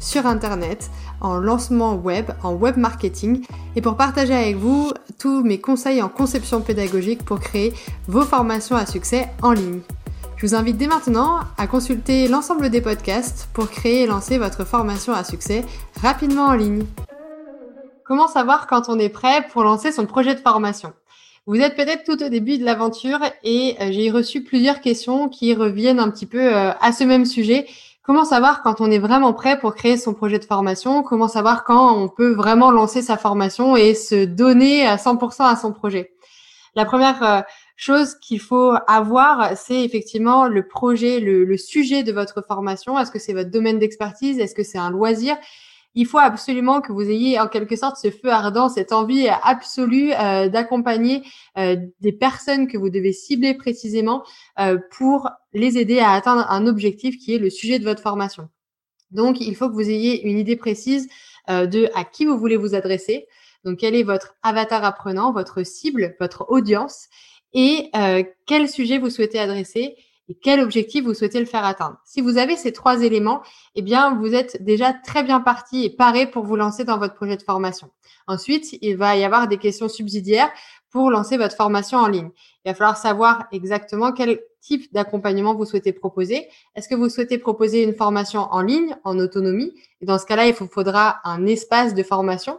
sur Internet, en lancement web, en web marketing et pour partager avec vous tous mes conseils en conception pédagogique pour créer vos formations à succès en ligne. Je vous invite dès maintenant à consulter l'ensemble des podcasts pour créer et lancer votre formation à succès rapidement en ligne. Comment savoir quand on est prêt pour lancer son projet de formation? Vous êtes peut-être tout au début de l'aventure et euh, j'ai reçu plusieurs questions qui reviennent un petit peu euh, à ce même sujet Comment savoir quand on est vraiment prêt pour créer son projet de formation? Comment savoir quand on peut vraiment lancer sa formation et se donner à 100% à son projet? La première euh, chose qu'il faut avoir, c'est effectivement le projet, le, le, sujet de votre formation. Est-ce que c'est votre domaine d'expertise? Est-ce que c'est un loisir? Il faut absolument que vous ayez en quelque sorte ce feu ardent, cette envie absolue euh, d'accompagner euh, des personnes que vous devez cibler précisément euh, pour les aider à atteindre un objectif qui est le sujet de votre formation. Donc, il faut que vous ayez une idée précise de à qui vous voulez vous adresser. Donc, quel est votre avatar apprenant, votre cible, votre audience et quel sujet vous souhaitez adresser et quel objectif vous souhaitez le faire atteindre? Si vous avez ces trois éléments, eh bien, vous êtes déjà très bien parti et paré pour vous lancer dans votre projet de formation. Ensuite, il va y avoir des questions subsidiaires pour lancer votre formation en ligne. Il va falloir savoir exactement quel type d'accompagnement vous souhaitez proposer. Est-ce que vous souhaitez proposer une formation en ligne, en autonomie? Et dans ce cas-là, il vous faudra un espace de formation,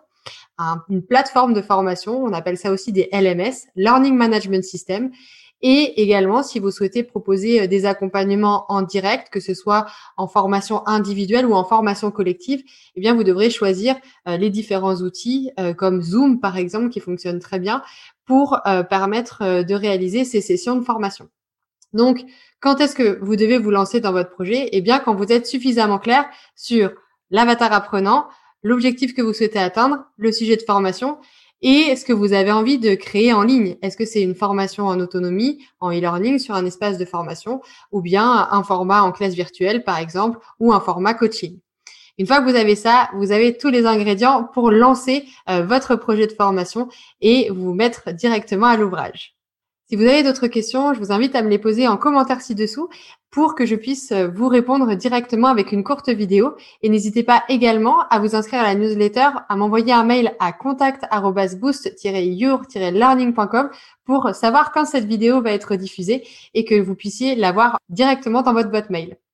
une plateforme de formation. On appelle ça aussi des LMS, Learning Management System. Et également, si vous souhaitez proposer euh, des accompagnements en direct, que ce soit en formation individuelle ou en formation collective, eh bien, vous devrez choisir euh, les différents outils euh, comme Zoom, par exemple, qui fonctionne très bien pour permettre de réaliser ces sessions de formation. Donc, quand est-ce que vous devez vous lancer dans votre projet? Eh bien, quand vous êtes suffisamment clair sur l'avatar apprenant, l'objectif que vous souhaitez atteindre, le sujet de formation et ce que vous avez envie de créer en ligne? Est-ce que c'est une formation en autonomie, en e-learning, sur un espace de formation, ou bien un format en classe virtuelle, par exemple, ou un format coaching? Une fois que vous avez ça, vous avez tous les ingrédients pour lancer euh, votre projet de formation et vous mettre directement à l'ouvrage. Si vous avez d'autres questions, je vous invite à me les poser en commentaire ci-dessous pour que je puisse euh, vous répondre directement avec une courte vidéo. Et n'hésitez pas également à vous inscrire à la newsletter, à m'envoyer un mail à contact-boost-your-learning.com pour savoir quand cette vidéo va être diffusée et que vous puissiez l'avoir directement dans votre boîte mail.